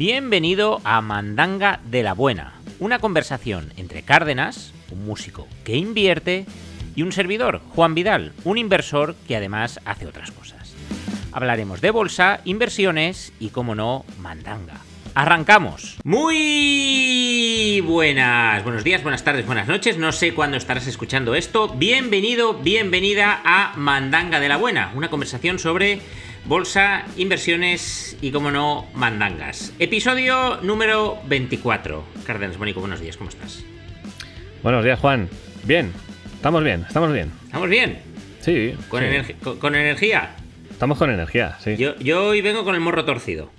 Bienvenido a Mandanga de la Buena, una conversación entre Cárdenas, un músico que invierte, y un servidor, Juan Vidal, un inversor que además hace otras cosas. Hablaremos de bolsa, inversiones y, como no, mandanga. Arrancamos. Muy buenas, buenos días, buenas tardes, buenas noches. No sé cuándo estarás escuchando esto. Bienvenido, bienvenida a Mandanga de la Buena, una conversación sobre bolsa, inversiones y, como no, mandangas. Episodio número 24. Cárdenas Mónico, buenos días, ¿cómo estás? Buenos días, Juan. Bien, estamos bien, estamos bien. ¿Estamos bien? Sí. ¿Con, sí. energi- con- con energía? Estamos con energía, sí. Yo, yo hoy vengo con el morro torcido.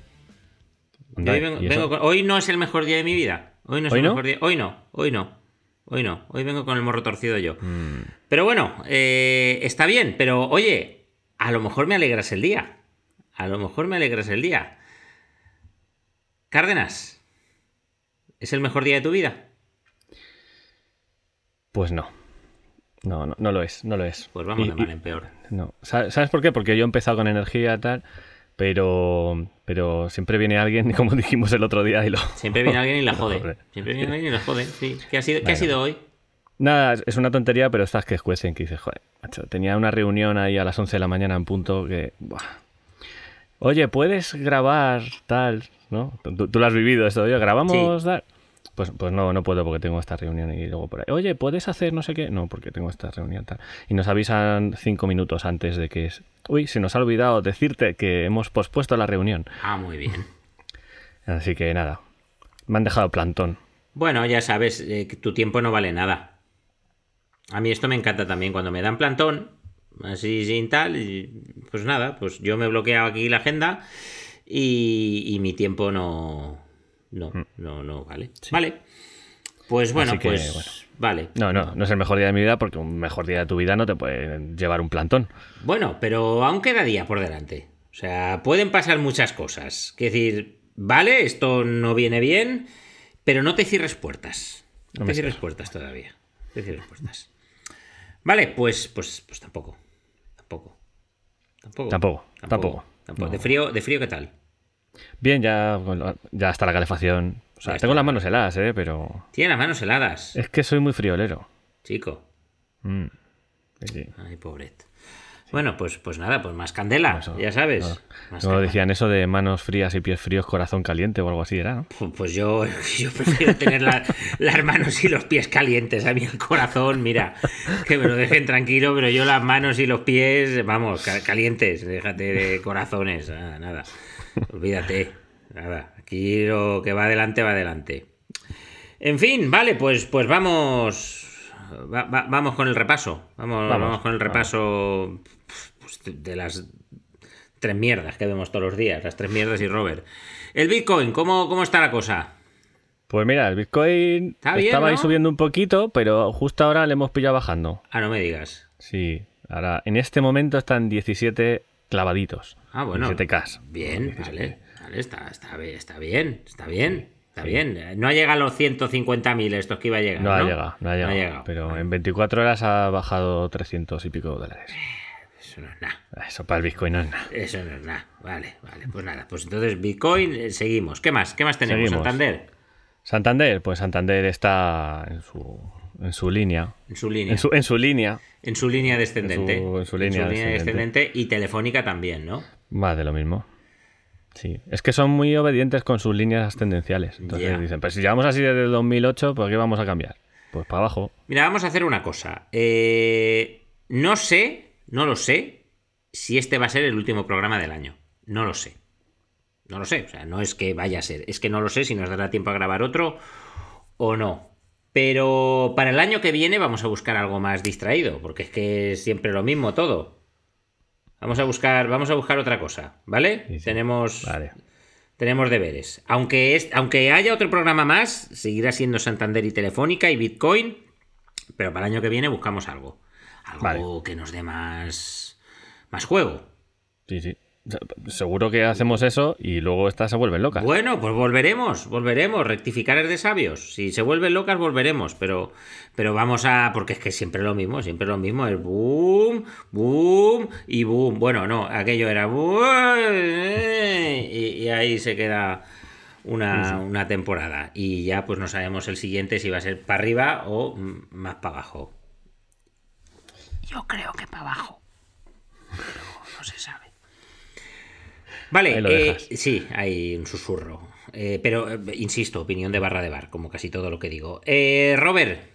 Yo hoy, vengo- ¿y eso? vengo con- hoy no es el mejor día de mi vida. Hoy no es ¿Hoy el no? mejor día. Hoy no, hoy no. Hoy no. Hoy vengo con el morro torcido yo. Mm, Pero bueno, eh, está bien. Pero oye, a lo mejor me alegras el día. A lo mejor me alegras el día. Cárdenas, ¿es el mejor día de tu vida? Pues no. No, no, no lo es, no lo es. Pues vamos Y- de mal en peor. No. ¿Sabes por qué? Porque yo he empezado con energía y tal, pero, pero siempre viene alguien, como dijimos el otro día, y lo... Siempre viene alguien y la jode. Siempre viene alguien y la jode. Sí. ¿Qué ha sido, ¿qué ha sido hoy? Nada, es una tontería, pero estas que escuecen, que dices, joder, macho, tenía una reunión ahí a las 11 de la mañana en punto que... buah. Oye, ¿puedes grabar tal? ¿No? Tú, tú lo has vivido esto, oye, ¿grabamos tal? Pues, pues no, no puedo porque tengo esta reunión y luego por ahí. Oye, ¿puedes hacer no sé qué? No, porque tengo esta reunión tal. Y nos avisan cinco minutos antes de que es... Uy, se nos ha olvidado decirte que hemos pospuesto la reunión. Ah, muy bien. Así que nada, me han dejado plantón. Bueno, ya sabes, eh, que tu tiempo no vale nada. A mí esto me encanta también cuando me dan plantón, así sin tal, y pues nada, pues yo me bloqueo aquí la agenda y, y mi tiempo no, no, no, no vale. Vale. Pues bueno, que, pues bueno. vale. No, no, no es el mejor día de mi vida porque un mejor día de tu vida no te puede llevar un plantón. Bueno, pero aún queda día por delante. O sea, pueden pasar muchas cosas. Que decir, vale, esto no viene bien, pero no te cierres puertas. No, No te cierres puertas todavía. Te cierres puertas. Vale, pues, pues, pues tampoco. Tampoco. Tampoco. Tampoco, tampoco. tampoco. No. ¿De frío, ¿De frío qué tal? Bien, ya, ya está la calefacción. O sea, Ya tengo está. las manos heladas, ¿eh? Pero Tiene las manos heladas, es que soy muy friolero. chico. Mm. Sí. Ay, pobret. Bueno, pues, pues nada, pues más candela, Eso, ya sabes. no. Decían eso de manos frías y pies fríos, corazón caliente o algo así, ¿era? ¿no? Pu- Pues yo, yo prefiero tener la- las manos y los pies calientes. A mí el corazón, mira, que me lo dejen tranquilo, pero yo las manos y los pies, vamos, ca- calientes. Déjate de corazones, nada, nada. Olvídate, nada. Aquí lo que va adelante, va adelante. En fin, vale, pues, pues vamos. Va- va- vamos con el repaso. Vamos, Vamos, vamos con el repaso pues, de- las tres mierdas que vemos todos los días, las tres mierdas y Robert. El Bitcoin, ¿cómo, cómo está la cosa? Pues mira, el Bitcoin Está bien, estaba ahí subiendo un poquito, pero justo ahora le hemos pillado bajando. Ah, no me digas. Sí, ahora en este momento están 17 clavaditos. Ah, bueno. 17K. Bien, 17. vale. Vale, está, está, bien, está bien, está bien, está bien. No ha llegado a los 150.000 estos que iba a llegar. No No, ha llegado, no ha llegado. Pero en 24 horas ha bajado 300 y pico dólares. Eso no es nada. Eso para el Bitcoin no es nada. Eso no es nada. Vale, vale. Pues nada. Pues entonces Bitcoin, eh, seguimos. ¿Qué más? ¿Qué más tenemos? Seguimos. Santander. Santander, pues Santander está en su, en su línea. En su línea. En su, en su línea. En su línea descendente. En su- en su línea descendente. Y Telefónica también, ¿no? Más de lo mismo. Sí. Es que son muy obedientes con sus líneas tendenciales. Entonces dicen, pues si llevamos así desde el 2008, ¿por qué vamos a cambiar? Pues para abajo. Mira, vamos a hacer una cosa. Eh, no sé, no lo sé, si este va a ser el último programa del año. No lo sé. No lo sé. O sea, no es que vaya a ser. Es que no lo sé si nos dará tiempo a grabar otro o no. Pero para el año que viene vamos a buscar algo más distraído, porque es que es siempre lo mismo todo. Vamos a buscar, vamos a buscar otra cosa, ¿vale? Sí, sí. Tenemos, Vale. tenemos deberes. Aunque, es, aunque haya otro programa más, seguirá siendo Santander y Telefónica y Bitcoin. Pero para el año que viene buscamos algo. Algo Vale. que nos dé más, más juego. Sí, sí. Seguro que hacemos eso y luego estas se vuelven locas. Bueno, pues volveremos, volveremos. Rectificar es de sabios. Si se vuelven locas, volveremos. Pero, pero vamos a. Porque es que siempre lo mismo, siempre lo mismo. Es boom, boom y boom. Bueno, no, aquello era boom. Y, y ahí se queda una, una temporada. Y ya pues no sabemos el siguiente si va a ser para arriba o más para abajo. Yo creo que para abajo. Pero no se sabe. Vale, eh, sí, hay un susurro. Eh, pero, eh, insisto, opinión de barra de bar, como casi todo lo que digo. Robert.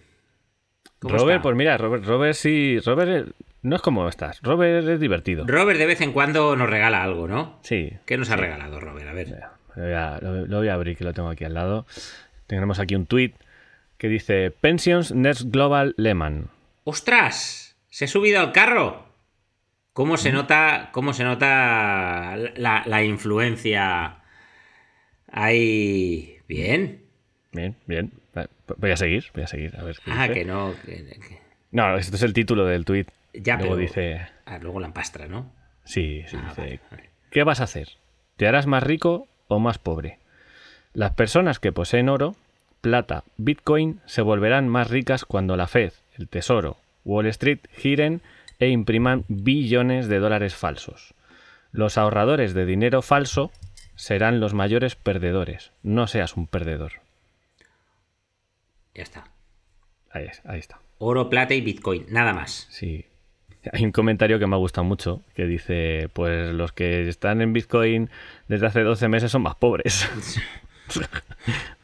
Robert, pues mira, Robert, Robert sí. Robert no es como estás. Robert es divertido. Robert de vez en cuando nos regala algo, ¿no? Sí. ¿Qué nos ha regalado, Robert? A ver. Lo voy, a, abrir, que lo tengo aquí al lado. Tenemos aquí un tweet que dice: Pensions Next Global Lehman. ¡Ostras! ¡Se ha subido al carro! ¿Cómo se nota, cómo se nota la, influencia ahí? Bien. Bien, bien. Voy a seguir, voy a seguir. A ver ah, que no. No, esto es el título del tweet. Ya, luego dice. Ah, luego la empastra, ¿no? Sí, sí. Ah, dice, ¿Qué vas a hacer? ¿Te harás más rico o más pobre? Las personas que poseen oro, plata, bitcoin se volverán más ricas cuando la Fed, el Tesoro, Wall Street giren e impriman billones de dólares falsos. Los ahorradores de dinero falso serán los mayores perdedores. No seas un perdedor. Ya está. Ahí, ahí está. Oro, plata y bitcoin, nada más. Sí, hay un comentario que me ha gustado mucho que dice, pues los que están en Bitcoin desde hace 12 meses son más pobres.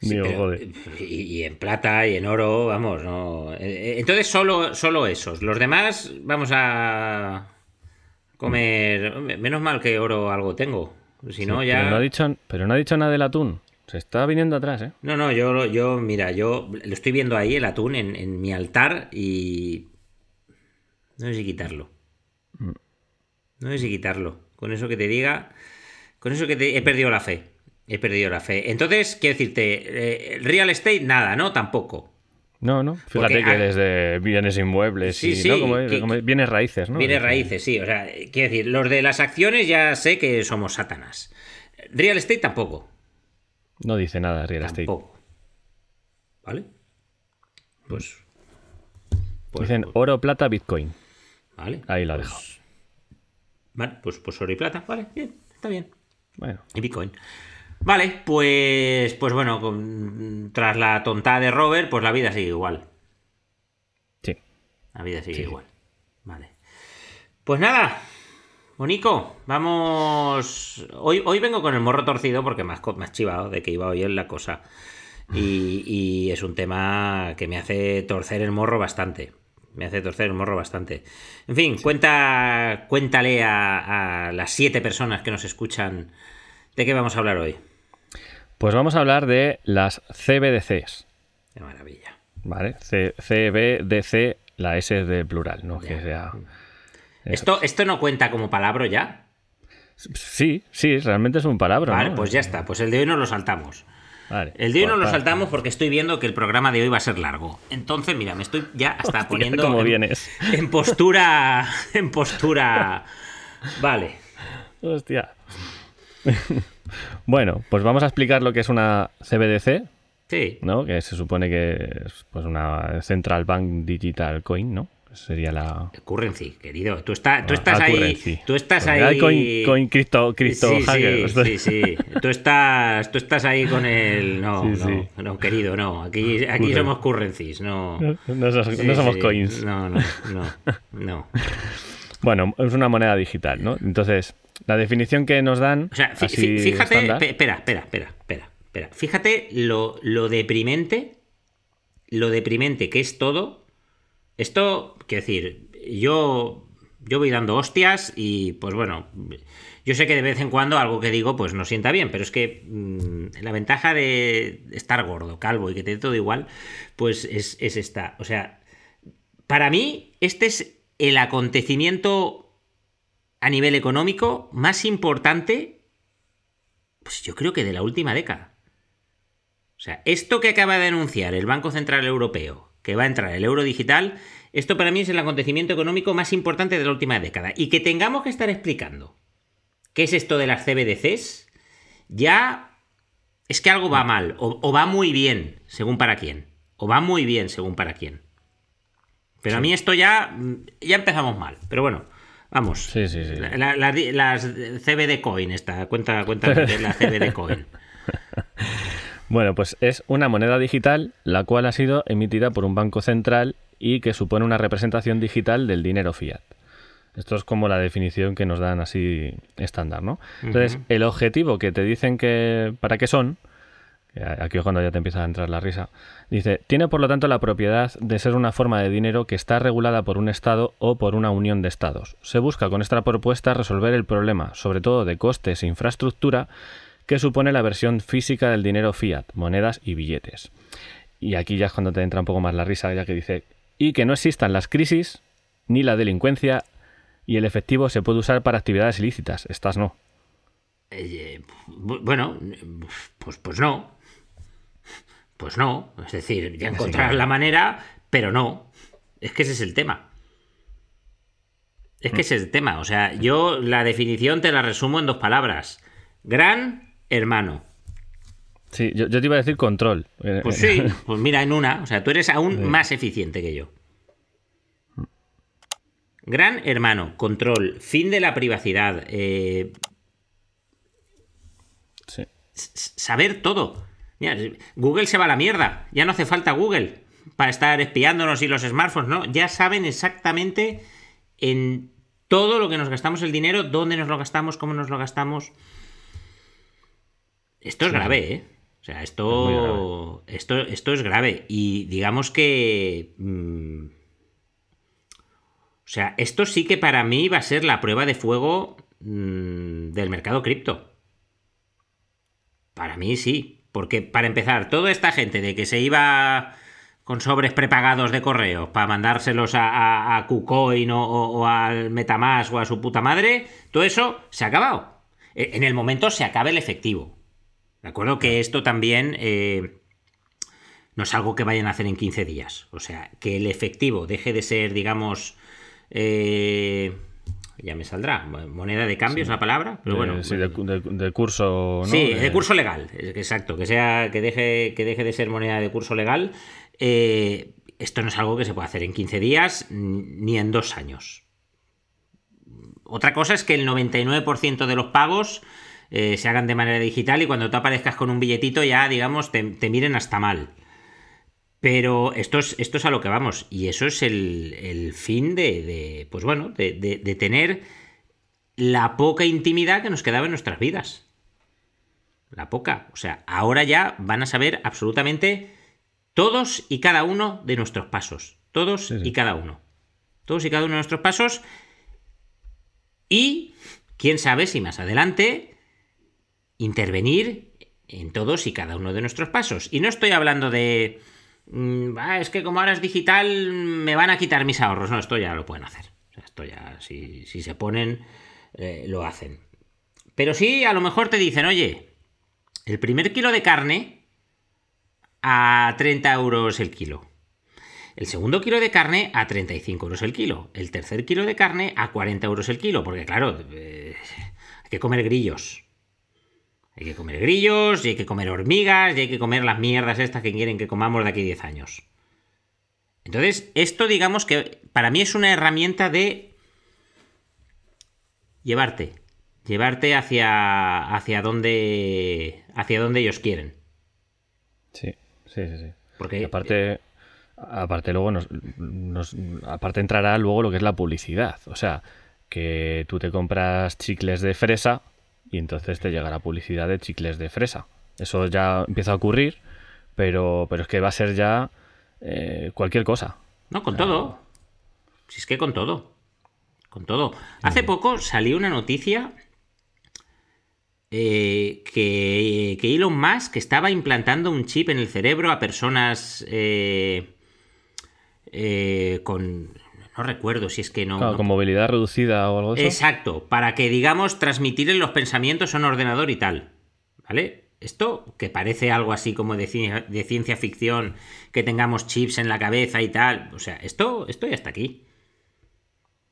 y, en plata y en oro, vamos, no. Eh, eh, entonces solo, solo esos. Los demás vamos a comer. Menos mal que oro algo tengo. Si no, ya. Pero no, ha dicho, pero no ha dicho nada del atún. Se está viniendo atrás, ¿eh? No, no, yo, yo mira, yo lo estoy viendo ahí, el atún, en, en mi altar y no sé si quitarlo. Mm. No sé si quitarlo. Con eso que te diga. Con eso que te... he perdido la fe. He perdido la fe. Entonces, quiero decirte, eh, real estate, nada, ¿no? Tampoco. No, no. Fíjate que eres de bienes inmuebles y sí, bienes raíces, ¿no? Bienes raíces, sí. O sea, quiero decir, los de las acciones ya sé que somos sátanas. Real estate tampoco. No dice nada real tampoco. estate. ¿Vale? Pues, pues Dicen pues oro, plata, bitcoin. ¿Vale? Ahí la dejo. Pues, vale, pues, pues oro y plata. Vale, bien, está bien. Bueno. Y Bitcoin. Vale, pues, pues bueno, tras la tontada de Robert, pues la vida sigue igual. Sí. La vida sigue igual. Vale. Pues nada, Bonico, vamos. Hoy, hoy vengo con el morro torcido porque me has, chivado de que iba hoy en la cosa. Y, y, es un tema que me hace torcer el morro bastante me hace torcer el morro bastante. En fin, cuenta, cuéntale a, las siete personas que nos escuchan de qué vamos a hablar hoy. Pues vamos a hablar de las CBDCs. Qué maravilla. Vale, CBDC, la S es de plural, no que sea. ¿Esto, ¿Esto no cuenta como palabra ya? Sí, sí, realmente es un palabra. Vale, pues ya está, pues el de hoy nos lo saltamos el de hoy no lo saltamos porque estoy viendo que el programa de hoy va a ser largo. Entonces, mira, me estoy ya hasta poniendo en, postura. En postura. Vale. Hostia. bueno, pues vamos a explicar lo que es una CBDC. Sí. ¿No? Que se supone que es pues una Central Bank Digital Coin, ¿no? sería la currency querido tú, estás tú ah, estás ahí tú estás ahí coin, coin cripto, sí, hacker. sí, sí, tú estás tú estás ahí con el no no, no querido no aquí aquí somos currencies no no, somos coins no no no no bueno es una moneda digital no entonces la definición que nos dan o sea fíjate espera espera espera espera espera. Fíjate lo lo deprimente lo deprimente que es todo. Esto, quiero decir, yo, yo voy dando hostias y pues bueno, yo sé que de vez en cuando algo que digo pues no sienta bien, pero es que mm, la ventaja de estar gordo, calvo y que te dé todo igual, pues es, es esta. O sea, para mí este es el acontecimiento a nivel económico más importante, pues yo creo que de la última década. O sea, esto que acaba de anunciar el Banco Central Europeo, que va a entrar el euro digital, esto para mí es el acontecimiento económico más importante de la última década. Y que tengamos que estar explicando qué es esto de las CBDCs, ya es que algo va mal, o, va muy bien, según para quién. O va muy bien, según para quién. Pero a mí esto ya, ya empezamos mal. Pero bueno, vamos. Sí, sí, sí. las CBD Coin, esta, cuenta, cuenta la CBD Coin. Bueno, pues es una moneda digital la cual ha sido emitida por un banco central y que supone una representación digital del dinero fiat. Esto es como la definición que nos dan así estándar, ¿no? Entonces, el objetivo que te dicen que para qué son, aquí es cuando ya te empieza a entrar la risa, dice, tiene por lo tanto la propiedad de ser una forma de dinero que está regulada por un Estado o por una unión de Estados. Se busca con esta propuesta resolver el problema, sobre todo de costes e infraestructura, que supone la versión física del dinero fiat, monedas y billetes. Y aquí ya es cuando te entra un poco más la risa, ya que dice, y que no existan las crisis ni la delincuencia y el efectivo se puede usar para actividades ilícitas. Estas no. Eh, bueno, pues, pues no. Pues no. Es decir, ya encontrar la manera, pero no. Es que ese es el tema. Es que mm. ese es el tema. O sea, yo la definición te la resumo en dos palabras. Gran hermano. Sí, yo, te iba a decir control. Pues sí, pues mira, en una. O sea, tú eres aún más eficiente que yo. Gran hermano, control, fin de la privacidad. Eh, saber todo. Google se va a la mierda. Ya no hace falta Google para estar espiándonos y los smartphones, ¿no? Ya saben exactamente en todo lo que nos gastamos el dinero, dónde nos lo gastamos, cómo nos lo gastamos. Esto es grave, ¿eh? O sea, esto, esto, esto es grave. Y digamos que... Mm, o sea, esto sí que para mí va a ser la prueba de fuego mm, del mercado cripto. Para mí sí. Porque para empezar, toda esta gente de que se iba con sobres prepagados de correo para mandárselos a, a, KuCoin o, al Metamask o a su puta madre, todo eso se ha acabado. E, en el momento se acaba el efectivo. De acuerdo que esto también eh, no es algo que vayan a hacer en 15 días. O sea, que el efectivo deje de ser, digamos, eh, ya me saldrá. Moneda de cambio es la palabra, pero bueno. Sí, de, curso. Sí, de... curso legal, exacto. Que sea, que deje, que deje de ser moneda de curso legal. Eh, esto no es algo que se pueda hacer en 15 días ni en dos años. Otra cosa es que el 99% de los pagos eh, se hagan de manera digital y cuando tú aparezcas con un billetito ya, digamos, te miren hasta mal. Pero esto es, esto es a lo que vamos. Y eso es el, fin de, pues bueno, de, de, tener la poca intimidad que nos quedaba en nuestras vidas. La poca. O sea, ahora ya van a saber absolutamente todos y cada uno de nuestros pasos. Todos y cada uno. Todos y cada uno de nuestros pasos. Y, quién sabe si más adelante, intervenir en todos y cada uno de nuestros pasos. Y no estoy hablando de Mm, es que como ahora es digital, me van a quitar mis ahorros. No, esto ya lo pueden hacer. esto ya, si, se ponen, eh, lo hacen. Pero sí, a lo mejor te dicen, oye, el primer kilo de carne a 30 euros el kilo. El segundo kilo de carne a 35 euros el kilo. El tercer kilo de carne a 40 euros el kilo. Porque claro, eh, hay que comer grillos. Hay que comer grillos, y hay que comer hormigas, y hay que comer las mierdas estas que quieren que comamos de aquí 10 años. Entonces, esto digamos que para mí es una herramienta de llevarte, llevarte hacia hacia donde hacia donde ellos quieren. Sí, sí, sí, sí. Porque aparte aparte luego nos, aparte entrará luego lo que es la publicidad, o sea, que tú te compras chicles de fresa y entonces te llega la publicidad de chicles de fresa. Eso ya empieza a ocurrir, pero, pero es que va a ser ya eh, cualquier cosa. No, con todo. Si es que con todo. Con todo. Hace poco salió una noticia eh, que, que, Elon Musk estaba implantando un chip en el cerebro a personas eh, con no recuerdo si es que no, Con movilidad reducida o algo así. Exacto, para que, digamos, transmitirle los pensamientos a un ordenador y tal. ¿Vale? Esto, que parece algo así como de, ciencia ficción, que tengamos chips en la cabeza y tal. O sea, esto, esto ya está aquí.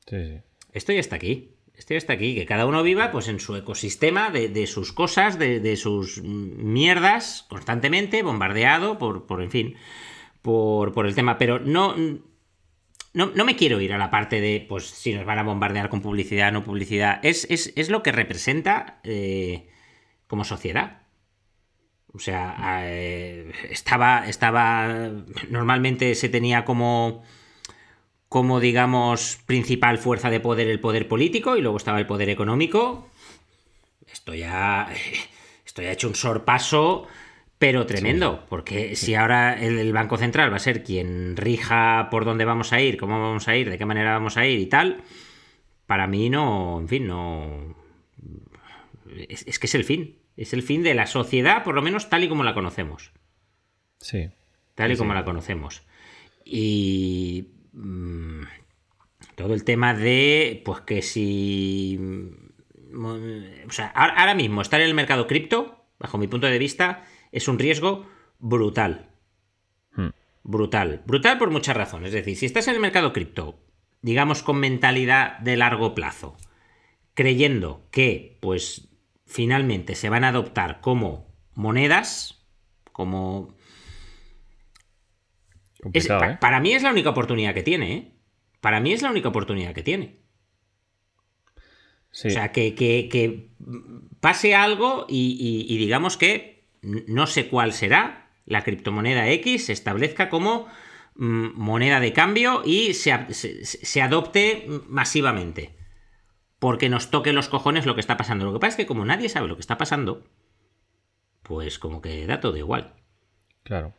Sí, sí. Esto ya está aquí. Esto ya está aquí. Que cada uno viva pues en su ecosistema de, sus cosas, de, sus mierdas, constantemente, bombardeado por, por en fin, por, por el tema. Pero no no, me quiero ir a la parte de, pues, si nos van a bombardear con publicidad, no publicidad. Es, lo que representa eh, como sociedad. O sea, eh, estaba, estaba. Normalmente se tenía como. Como, digamos, principal fuerza de poder el poder político y luego estaba el poder económico. Esto ya. Esto ya ha hecho un sorpaso, pero tremendo. Porque si ahora el, el Banco Central va a ser quien rija por dónde vamos a ir, cómo vamos a ir, de qué manera vamos a ir y tal. Para mí no. En fin, no. Es, es que es el fin. Es el fin de la sociedad, por lo menos tal y como la conocemos. Sí. Tal y Sí, como la conocemos. Y. mm, todo el tema de. Pues que si. mm, O sea, ahora mismo estar en el mercado cripto, bajo mi punto de vista, es un riesgo brutal. Hmm. Brutal. Brutal por muchas razones. Es decir, si estás en el mercado cripto, digamos con mentalidad de largo plazo, creyendo que, pues, finalmente se van a adoptar como monedas, como... es- Complicado, pa- ¿eh? Para mí es la única oportunidad que tiene, ¿eh? Para mí es la única oportunidad que tiene. Sí. O sea, que, que- que pase algo y, y- y digamos que no sé cuál será, la criptomoneda X se establezca como mm, moneda de cambio y se, se adopte masivamente. Porque nos toque los cojones lo que está pasando. Lo que pasa es que como nadie sabe lo que está pasando, pues como que da todo igual. Claro.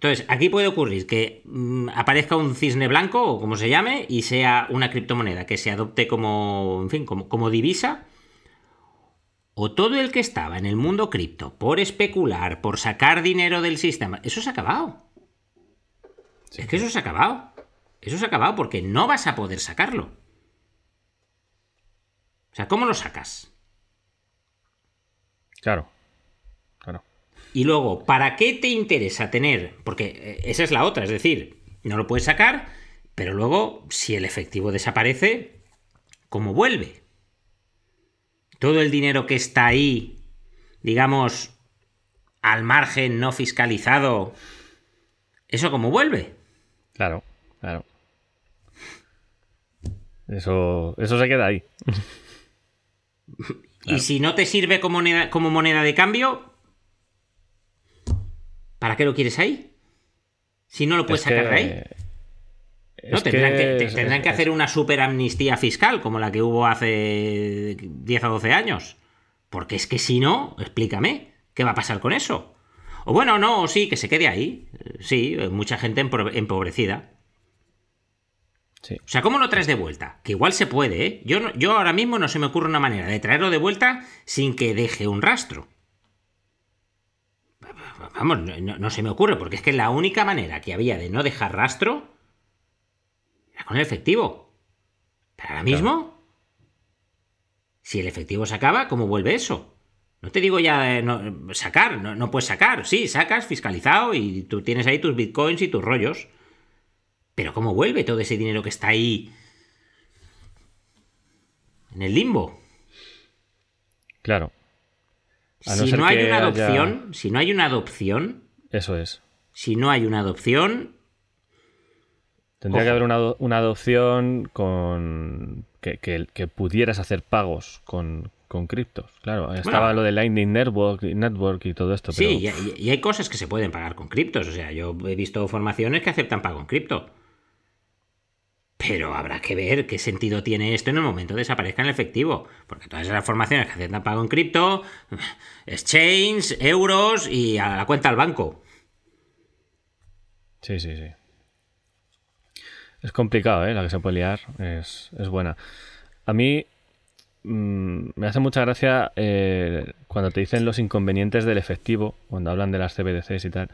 Entonces, aquí puede ocurrir que mm, aparezca un cisne blanco, o como se llame, y sea una criptomoneda que se adopte como, en fin, como, como divisa. O todo el que estaba en el mundo cripto por especular, por sacar dinero del sistema, eso se ha acabado. Es que eso se ha acabado. Eso se ha acabado porque no vas a poder sacarlo. O sea, ¿cómo lo sacas? Claro. Claro. Y luego, ¿para qué te interesa tener? Porque eh, esa es la otra, es decir, no lo puedes sacar, pero luego, si el efectivo desaparece, ¿cómo vuelve? Todo el dinero que está ahí, digamos, al margen no fiscalizado, ¿eso cómo vuelve? Claro. Claro. Eso, eso se queda ahí. Y si no te sirve como moneda, como moneda de cambio, ¿para qué lo quieres ahí? Si no lo puedes Es sacar de ahí. No, tendrán que, tendrán hacer una super amnistía fiscal como la que hubo hace 10 o 12 años. Porque es que si no, explícame, ¿qué va a pasar con eso? O bueno, no, o sí, que se quede ahí. Eh, Sí, eh, mucha gente empobrecida. Sí. O sea, ¿cómo lo traes de vuelta? Que igual se puede, ¿eh? Yo, no- yo ahora mismo no se me ocurre una manera de traerlo de vuelta sin que deje un rastro. Vamos, no- no se me ocurre, porque es que la única manera que había de no dejar rastro era con el efectivo. Pero ahora mismo, si el efectivo se acaba, ¿cómo vuelve eso? No te digo ya de no- sacar, no, no puedes sacar. Sí, sacas fiscalizado y tú tienes ahí tus bitcoins y tus rollos. Pero ¿cómo vuelve todo ese dinero que está ahí en el limbo? Claro. No si no hay una haya- adopción, si no hay una adopción, Eso es. si no hay una adopción, Tendría Ojo. que haber una, una adopción con que, que- que pudieras hacer pagos con, con criptos. Claro, estaba lo de Lightning Network, Network y todo esto. Pero sí, y, y- y hay cosas que se pueden pagar con criptos. O sea, yo he visto formaciones que aceptan pago en cripto. Pero habrá que ver qué sentido tiene esto en el momento de desaparezca en el efectivo. Porque todas esas formaciones que aceptan pago en cripto, exchange, euros y a la cuenta al banco. Sí, sí, sí. Es complicado, ¿eh? La que se puede liar es, es buena. A mí mm, me hace mucha gracia eh, cuando te dicen los inconvenientes del efectivo, cuando hablan de las CBDCs y tal,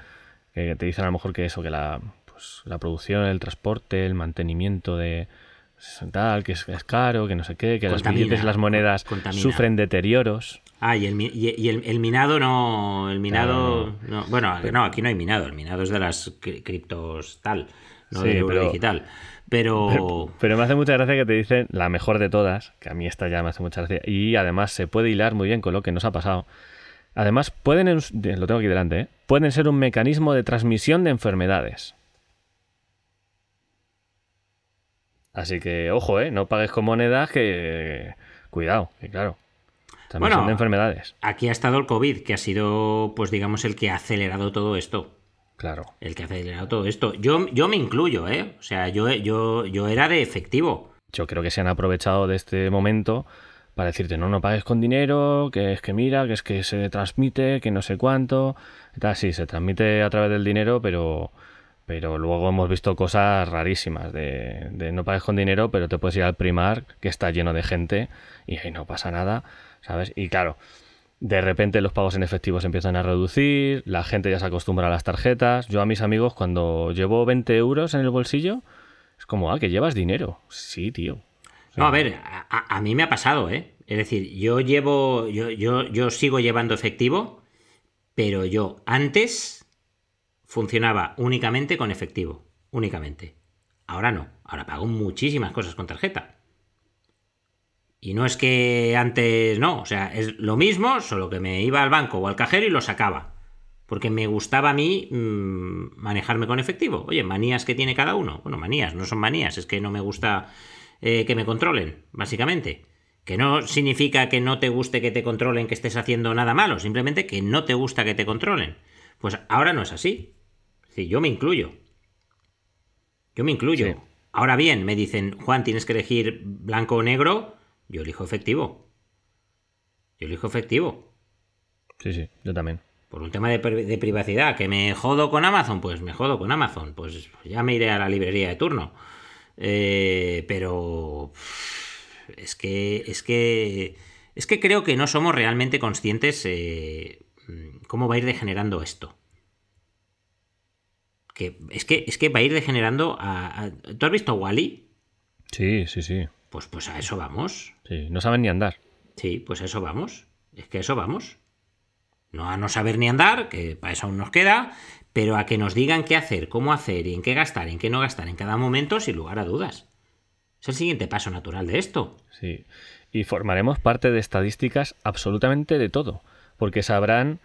que te dicen a lo mejor que eso, que la, pues, la producción, el transporte, el mantenimiento de tal, que es, es caro, que no sé qué, que billetes las monedas contamina. sufren deterioros. Ah, y el, y- y el- el minado no. El minado. no. Bueno, no, aquí no hay minado. El minado es de las cri- criptos tal, no Sí, euro pero- digital. Pero. Pero, pero me hace mucha gracia que te dicen la mejor de todas, que a mí esta ya me hace mucha gracia, y además se puede hilar muy bien con lo que nos ha pasado. Además, pueden, en- lo tengo aquí delante, ¿eh? pueden ser un mecanismo de transmisión de enfermedades. Así que, ojo, ¿eh? no pagues con monedas que... Cuidado, que claro. También son de enfermedades. Aquí ha estado el COVID, que ha sido, pues digamos, el que ha acelerado todo esto. Claro. El que ha acelerado todo esto. Yo, yo me incluyo, ¿eh? O sea, yo, yo, yo era de efectivo. Yo creo que se han aprovechado de este momento para decirte, no, no pagues con dinero, que es que mira, que es que se transmite, que no sé cuánto. Tal, sí, se transmite a través del dinero, pero, pero luego hemos visto cosas rarísimas de, de no pagues con dinero, pero te puedes ir al primar, que está lleno de gente, y ahí no pasa nada, ¿sabes? Y claro, de repente los pagos en efectivo se empiezan a reducir, la gente ya se acostumbra a las tarjetas. Yo a mis amigos cuando llevo 20 euros en el bolsillo, es como, ah, que llevas dinero. Sí, tío. No, a ver, a, mí me ha pasado, ¿eh? Es decir, yo llevo, yo, yo, yo sigo llevando efectivo, pero yo antes funcionaba únicamente con efectivo, únicamente. Ahora no, ahora pago muchísimas cosas con tarjeta. Y no es que antes no, o sea, es lo mismo, solo que me iba al banco o al cajero y lo sacaba. Porque me gustaba a mí mmm, manejarme con efectivo. Oye, manías que tiene cada uno. Bueno, manías, no son manías, es que no me gusta eh, que me controlen, básicamente. Que no significa que no te guste que te controlen, que estés haciendo nada malo, simplemente que no te gusta que te controlen. Pues ahora no es así. Sí, yo me incluyo. Yo me incluyo. Ahora bien, me dicen, Juan, tienes que elegir blanco o negro. Yo elijo efectivo. Yo elijo efectivo. Sí, sí, yo también. Por un tema de, privacidad, que me jodo con Amazon, pues me jodo con Amazon. Pues ya me iré a la librería de turno. Eh, pero es que es que es que creo que no somos realmente conscientes eh, cómo va a ir degenerando esto. Que es que es que va a ir degenerando a, ¿Tú has visto Wally? Sí, sí, sí. Pues, pues a eso vamos. Sí, no saben ni andar. Sí, pues a eso vamos. Es que a eso vamos. No a no saber ni andar, que para eso aún nos queda, pero a que nos digan qué hacer, cómo hacer y en qué gastar, en qué no gastar en cada momento, sin lugar a dudas. Es el siguiente paso natural de esto. Sí. Y formaremos parte de estadísticas absolutamente de todo, porque sabrán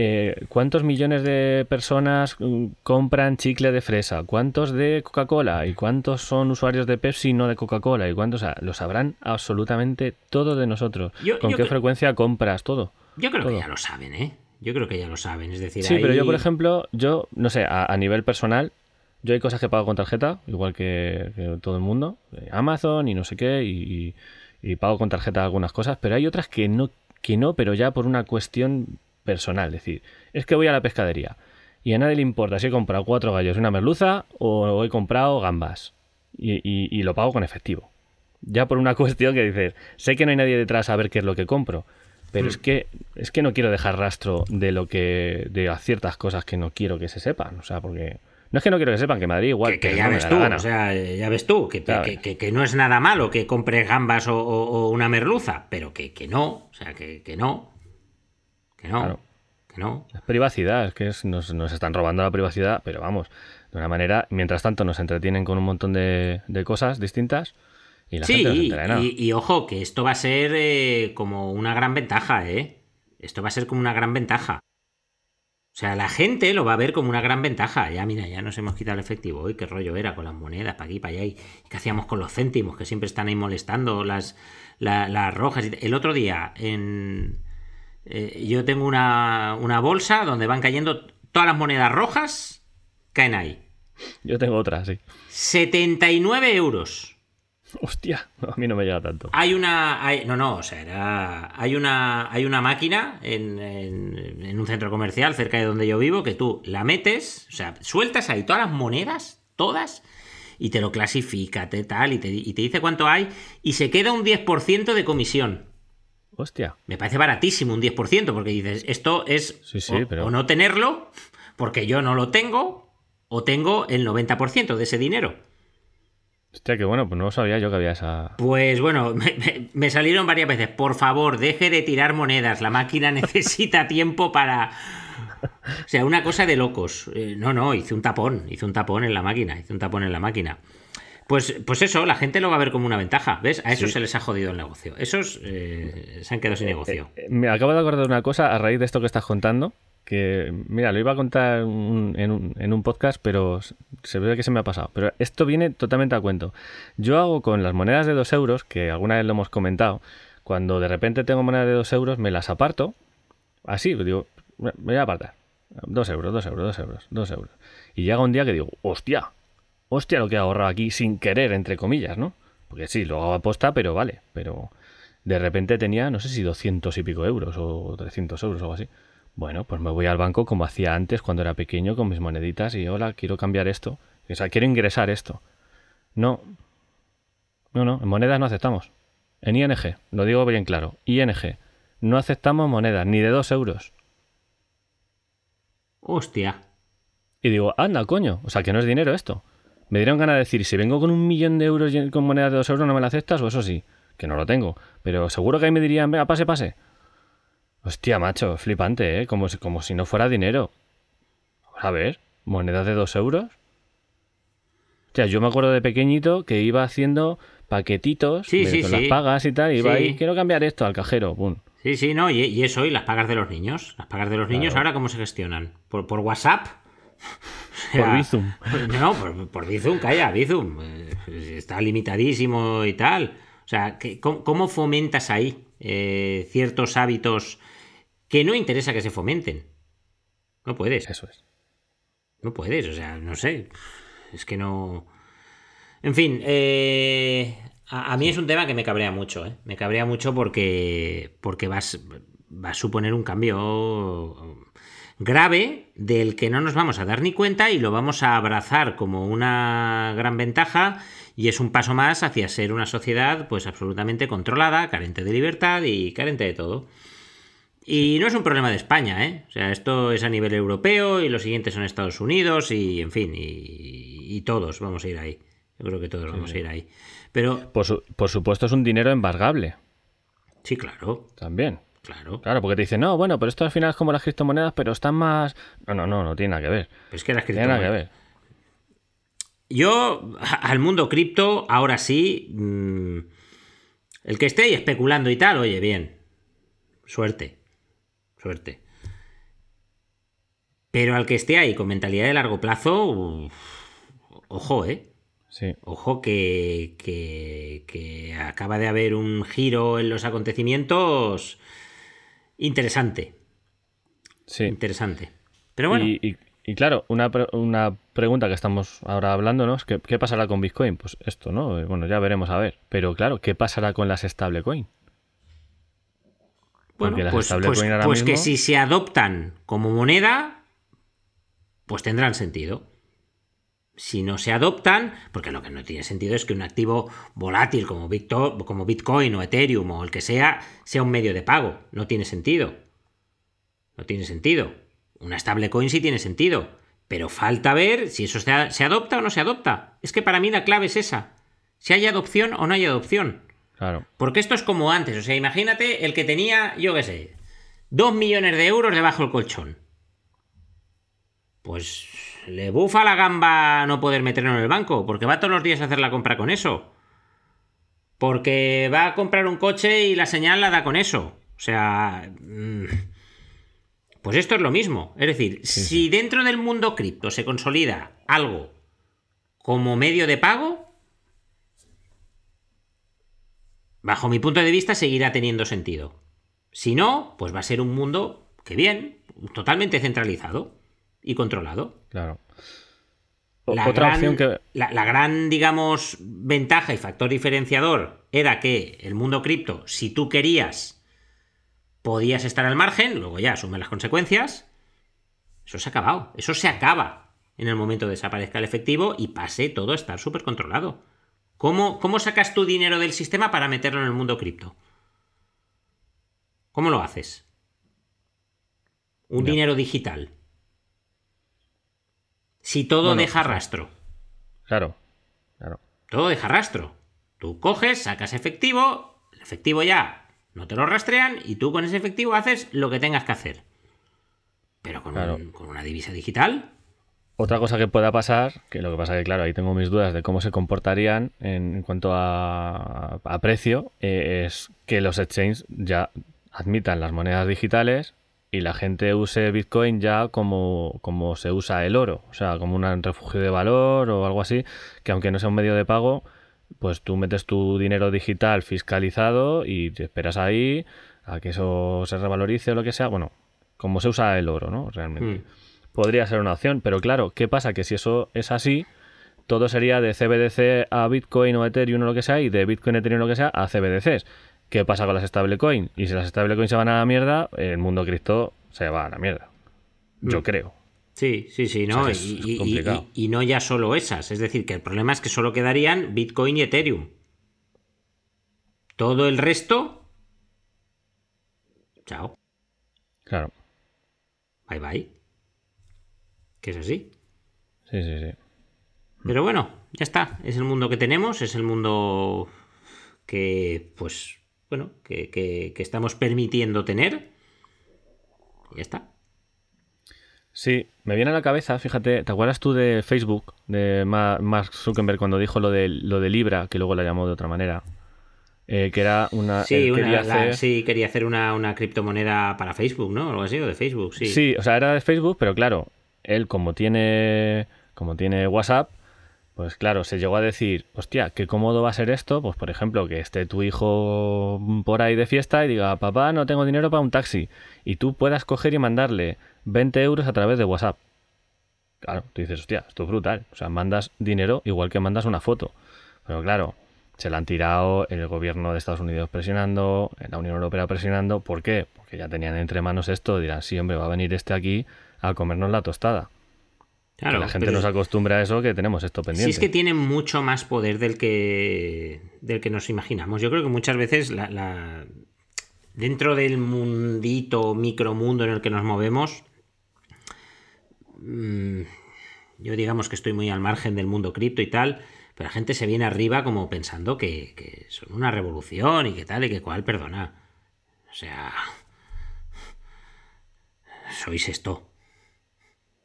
eh, ¿cuántos millones de personas mm, compran chicle de fresa? ¿Cuántos de Coca-Cola? ¿Y cuántos son usuarios de Pepsi y no de Coca-Cola? ¿Y cuántos? lo sabrán absolutamente todo de nosotros. ¿Con qué frecuencia compras? Todo. Yo creo que ya lo saben, ¿eh? Yo creo que ya lo saben. Es decir, sí, pero yo, por ejemplo, yo, no sé, a, nivel personal, yo hay cosas que pago con tarjeta, igual que, todo el mundo, Amazon y no sé qué, y, y, pago con tarjeta algunas cosas, pero hay otras que no, que no, pero ya por una cuestión personal. Es decir, es que voy a la pescadería y a nadie le importa si he comprado cuatro gallos y una merluza o he comprado gambas y, lo pago con efectivo. Ya por una cuestión que dices, sé que no hay nadie detrás a ver qué es lo que compro, pero es hmm. que es que no quiero dejar rastro de lo que de ciertas cosas que no quiero que se sepan, o sea, porque no es que no quiero que sepan que daría igual. Que, ya ves tú, o sea, ya ves tú, que, que, no es nada malo que compres gambas o, una merluza, pero que, no, o sea, que, no. Que no. Que no. Es privacidad, es que nos, están robando la privacidad, pero vamos, de una manera, mientras tanto nos entretienen con un montón de, cosas distintas. Y la sí, gente no y, y, ojo, que esto va a ser eh, como una gran ventaja, ¿eh? Esto va a ser como una gran ventaja. O sea, la gente lo va a ver como una gran ventaja. Ya, mira, ya nos hemos quitado el efectivo. Uy, qué rollo era con las monedas, para aquí, para allá. ¿Y qué hacíamos con los céntimos? Que siempre están ahí molestando las, las rojas. El otro día, en, eh, yo tengo una, bolsa donde van cayendo todas las monedas rojas, caen ahí. Yo tengo otra, sí. 79 euros. Hostia, a mí no me llega tanto. Hay una. no, no, o sea, hay, una, hay una máquina en, en, un centro comercial cerca de donde yo vivo que tú la metes, o sea, sueltas ahí todas las monedas, todas, y te lo clasifica, te tal, y te, y te dice cuánto hay, y se queda un 10% de comisión. Hostia. Me parece baratísimo un 10%, porque dices, esto es o, no tenerlo, porque yo no lo tengo, o tengo el 90% de ese dinero. Hostia, qué bueno, pues no sabía yo que había esa. Pues bueno, me, salieron varias veces. Por favor, deje de tirar monedas. La máquina necesita tiempo para. O sea, una cosa de locos. Eh, no, no, hice un tapón. Hice un tapón en la máquina. Hice un tapón en la máquina. Pues, pues eso, la gente lo va a ver como una ventaja. ¿Ves? A eso se les ha jodido el negocio. Esos eh, se han quedado sin eh, negocio. Eh, me acabo de acordar de una cosa a raíz de esto que estás contando. Que, mira, lo iba a contar en, un, en, un, podcast, pero se ve que se me ha pasado. Pero esto viene totalmente a cuento. Yo hago con las monedas de 2 euros, que alguna vez lo hemos comentado, cuando de repente tengo monedas de 2 euros, me las aparto. Así, digo, me voy a apartar. 2 euros, 2 euros, 2 euros, 2 euros. Y llega un día que digo, hostia, hostia lo que he ahorrado aquí sin querer, entre comillas, ¿no? Porque sí, lo hago aposta, pero vale. Pero de repente tenía, no sé si 200 y pico euros o 300 euros o algo así. Bueno, pues me voy al banco como hacía antes cuando era pequeño con mis moneditas y hola, quiero cambiar esto. O sea, quiero ingresar esto. No. No, no, en monedas no aceptamos. En ING, lo digo bien claro, ING, no aceptamos monedas ni de 2 euros. Hostia. Y digo, anda, coño, o sea, que no es dinero esto. Me dieron ganas de decir, si vengo con un millón de euros con monedas de 2 euros, ¿no me la aceptas? O eso sí, que no lo tengo. Pero seguro que ahí me dirían, venga, pase, pase. Hostia, macho, flipante, ¿eh? Como si, como si no fuera dinero. A ver, monedas de 2 euros. Hostia, yo me acuerdo de pequeñito que iba haciendo paquetitos Sí, de- sí, con sí. las pagas y tal. Y iba ahí, quiero cambiar esto al cajero. Pum. Sí, sí, no, y, y eso, y las pagas de los niños. Las pagas de los niños, ahora cómo se gestionan. ¿Por, por WhatsApp? Por sea, Bizum. No, por, por Bizum, calla, Bizum. Eh, Está limitadísimo y tal. O sea, ¿cómo, cómo fomentas ahí eh, ciertos hábitos que no interesa que se fomenten? No puedes. Eso es. No puedes, o sea, no sé. Es que no. En fin, eh, a, a mí es un tema que me cabrea mucho, ¿eh? Me cabrea mucho porque, porque vas, va a suponer un cambio grave del que no nos vamos a dar ni cuenta y lo vamos a abrazar como una gran ventaja y es un paso más hacia ser una sociedad pues absolutamente controlada, carente de libertad y carente de todo. Y no es un problema de España, ¿eh? O sea, esto es a nivel europeo y los siguientes son Estados Unidos y, en fin, y, y todos vamos a ir ahí. Yo creo que todos vamos a ir ahí. Pero, Por, su- por supuesto, es un dinero embargable sí, claro, también. Claro. Claro, porque te dicen, no, bueno, pero esto al final es como las criptomonedas, pero están más. No, no, no, no tiene nada que ver. Es que las No tiene nada que criptomonedas- ver. Yo, al mundo cripto, ahora sí, mm, el que esté ahí especulando y tal, oye, bien, suerte, suerte. Pero al que esté ahí con mentalidad de largo plazo, uf, ojo, ¿eh? Sí. Ojo que, que, que acaba de haber un giro en los acontecimientos interesante, Sí. interesante. Pero bueno, Y, y- y claro, una, pre- una pregunta que estamos ahora hablando, ¿no? Es que, ¿qué pasará con Bitcoin? Pues esto, ¿no? Eh, Bueno, ya veremos a ver. Pero claro, ¿qué pasará con las stablecoin? Bueno, Porque las pues, stablecoin pues- ahora pues que si se adoptan como moneda, pues tendrán sentido. Si no se adoptan, porque lo que no tiene sentido es que un activo volátil como, como Bitcoin o Ethereum o el que sea, sea un medio de pago. No tiene sentido. No tiene sentido. Una stablecoin sí tiene sentido. Pero falta ver si eso se, se adopta o no se adopta. Es que para mí la clave es esa. Si hay adopción o no hay adopción. Claro. Porque esto es como antes, o sea, imagínate el que tenía, yo qué sé, dos millones de euros debajo del colchón. Pues le bufa la gamba no poder meterlo en el banco, porque va todos los días a hacer la compra con eso. Porque va a comprar un coche y la señal la da con eso. O sea... mm, Pues esto es lo mismo. Es decir, si dentro del mundo cripto se consolida algo como medio de pago, bajo mi punto de vista, seguirá teniendo sentido. Si no, pues va a ser un mundo que bien, totalmente centralizado y controlado. Claro. La Otra gran, opción que. la, la gran, digamos, ventaja y factor diferenciador era que el mundo cripto, si tú querías, podías estar al margen, luego ya asume las consecuencias. Eso se ha acabado. Eso se acaba en el momento que desaparezca el efectivo y pase todo a estar súper controlado. ¿Cómo, ¿Cómo sacas tu dinero del sistema para meterlo en el mundo cripto? ¿Cómo lo haces? Un Ya. dinero digital. Si todo Bueno, deja rastro. Claro. Claro. Todo deja rastro. Tú coges, sacas efectivo, el efectivo ya no te lo rastrean y tú con ese efectivo haces lo que tengas que hacer. Pero con, Claro. un- con una divisa digital, Otra cosa que pueda pasar, que lo que pasa que, claro, ahí tengo mis dudas de cómo se comportarían en, en cuanto a, a precio, eh, es que los exchanges ya admitan las monedas digitales y la gente use Bitcoin ya como, como se usa el oro, o sea, como un refugio de valor o algo así, que aunque no sea un medio de pago, pues tú metes tu dinero digital fiscalizado y te esperas ahí a que eso se revalorice o lo que sea. Bueno, como se usa el oro, ¿no? Realmente. Mm. Podría ser una opción, pero claro, ¿qué pasa? Que si eso es así, todo sería de CBDC a Bitcoin o Ethereum o lo que sea, y de Bitcoin, Ethereum o lo que sea a CBDCs. ¿Qué pasa con las stablecoin? Y si las stablecoin se van a la mierda, el mundo cripto se va a la mierda. Yo Mm. creo. Sí, sí, sí, ¿no? O sea, que es y, y- y- complicado. y- y no ya solo esas. Es decir, que el problema es que solo quedarían Bitcoin y Ethereum. Todo el resto. Chao. Claro. Bye bye. Que es así. Sí, sí, sí. Pero bueno, ya está. Es el mundo que tenemos, es el mundo que, pues, bueno, que, que- que estamos permitiendo tener. Y ya está. Sí, me viene a la cabeza, fíjate, ¿te acuerdas tú de Facebook, de Ma- Mark Zuckerberg cuando dijo lo de, lo de Libra, que luego la llamó de otra manera? Eh, que era una... Sí, una- quería la- hacer- sí, quería hacer una, una criptomoneda para Facebook, ¿no? Algo así, o de Facebook, sí. Sí, o sea, era de Facebook, pero claro, él como tiene, como tiene WhatsApp, pues claro, se llegó a decir, hostia, qué cómodo va a ser esto, pues por ejemplo, que esté tu hijo por ahí de fiesta y diga, papá, no tengo dinero para un taxi, y tú puedas coger y mandarle 20 euros a través de WhatsApp. Claro, tú dices, hostia, esto es brutal. O sea, mandas dinero igual que mandas una foto. Pero claro, se la han tirado el gobierno de Estados Unidos presionando, la Unión Europea presionando. ¿Por qué? Porque ya tenían entre manos esto. Dirán, sí, hombre, va a venir este aquí a comernos la tostada. Claro, que la gente pero nos acostumbra a eso, que tenemos esto pendiente. Si es que tiene mucho más poder del que, del que nos imaginamos. Yo creo que muchas veces la, la- dentro del mundito, micromundo en el que nos movemos, mm, yo digamos que estoy muy al margen del mundo cripto y tal, pero la gente se viene arriba como pensando que, que son una revolución y que tal y que cual, perdona. O sea, sois esto.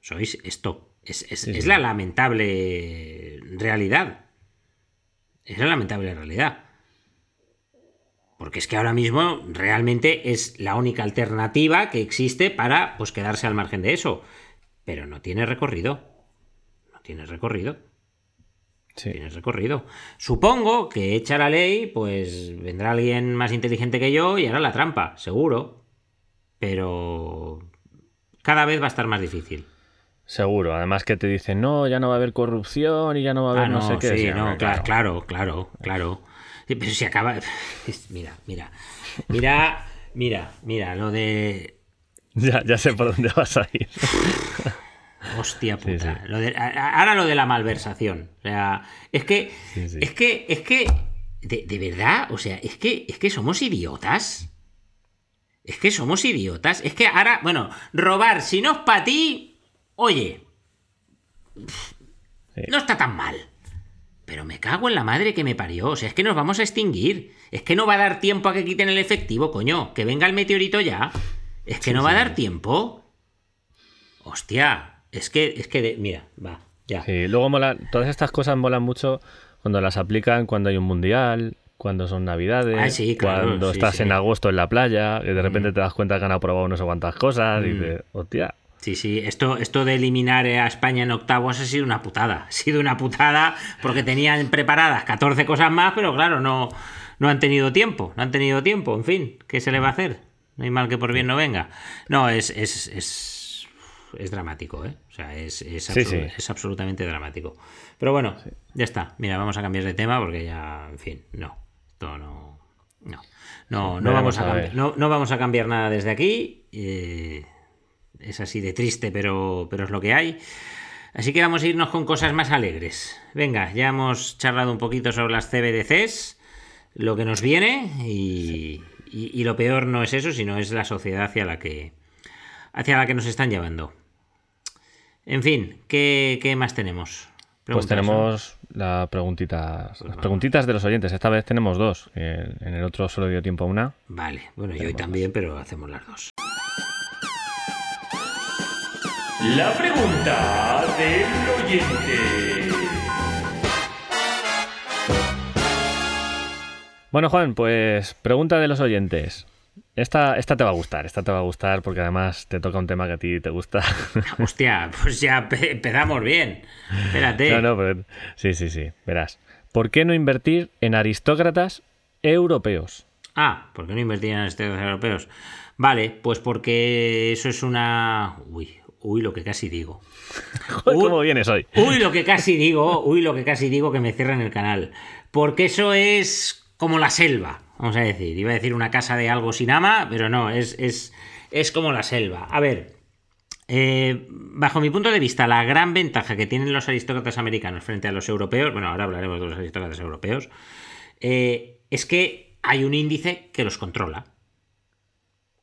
Sois esto. Es, es- Sí, es sí. la lamentable realidad. Es la lamentable realidad. Porque es que ahora mismo realmente es la única alternativa que existe para pues quedarse al margen de eso. Pero no tiene recorrido. No tiene recorrido. Sí. Tiene recorrido. Supongo que hecha la ley, pues vendrá alguien más inteligente que yo y hará la trampa, seguro. Pero cada vez va a estar más difícil. Seguro. Además que te dicen, no, ya no va a haber corrupción y ya no va a haber Ah, no, sé qué. sí, no, claro, claro, claro. Sí, pero si acaba. Mira, mira. Mira, mira, mira, lo de. Ya, ya sé por dónde vas a ir. Hostia puta. sí. Lo de- a- a- ahora lo de la malversación. O sea, es que. Es que. Es que. De, de verdad, o sea, es que. Es que somos idiotas. Es que somos idiotas. Es que ahora. Bueno, robar, si no es para ti. Oye. No está tan mal. Pero me cago en la madre que me parió. O sea, es que nos vamos a extinguir. Es que no va a dar tiempo a que quiten el efectivo, coño. Que venga el meteorito ya. Es que no va a dar tiempo. Hostia. Es que, es que, de- mira, va, ya. Sí, luego mola, todas estas cosas molan mucho cuando las aplican cuando hay un mundial, cuando son navidades, Ah, sí, claro, cuando sí, estás sí. Mm. en agosto en la playa, que de repente te das cuenta que han aprobado no sé cuántas cosas, y dices, hostia, Sí, sí, esto, esto de eliminar a España en octavos ha sido una putada. Ha sido una putada porque tenían preparadas 14 cosas más, pero claro, no, no han tenido tiempo. No han tenido tiempo, en fin, ¿qué se le va a hacer? No hay mal que por bien no venga. No, es, es, es, es dramático, ¿eh? O sea, es, es, Sí, absolu- sí. es absolutamente dramático. Pero bueno, ya está. Mira, vamos a cambiar de tema porque ya, en fin, no. Esto no. No. No, no, vamos, a no, no vamos a cambiar nada desde aquí. eh, es así de triste, pero, pero es lo que hay. Así que vamos a irnos con cosas más alegres. Venga, ya hemos charlado un poquito sobre las CBDCs, lo que nos viene y, y- y lo peor no es eso, sino es la sociedad hacia la que, hacia la que nos están llevando. En fin, ¿qué, qué más tenemos? pues tenemos la preguntitas, las preguntitas de los oyentes. Esta vez tenemos dos. En el otro solo dio tiempo a una. Vale, bueno, yo hoy también, pero hacemos las dos. La pregunta del oyente. Bueno, Juan, pues pregunta de los oyentes. Esta, esta te va a gustar, esta te va a gustar porque además te toca un tema que a ti te gusta. Hostia, pues ya pe- empezamos bien. Espérate. No, no, pero sí, sí, sí, verás. ¿Por qué no invertir en aristócratas europeos? Ah, ¿por qué no invertir en aristócratas europeos? Vale, pues porque eso es una... Uy, uy, lo que casi digo. Joder, ¿Cómo vienes hoy? Uy, lo que casi digo, uy, lo que casi digo que me cierran el canal. Porque eso es como la selva, vamos a decir. Iba a decir una casa de algo sin ama, pero no, es, es, es como la selva. A ver, eh, bajo mi punto de vista, la gran ventaja que tienen los aristócratas americanos frente a los europeos, bueno, ahora hablaremos de los aristócratas europeos, eh, es que hay un índice que los controla.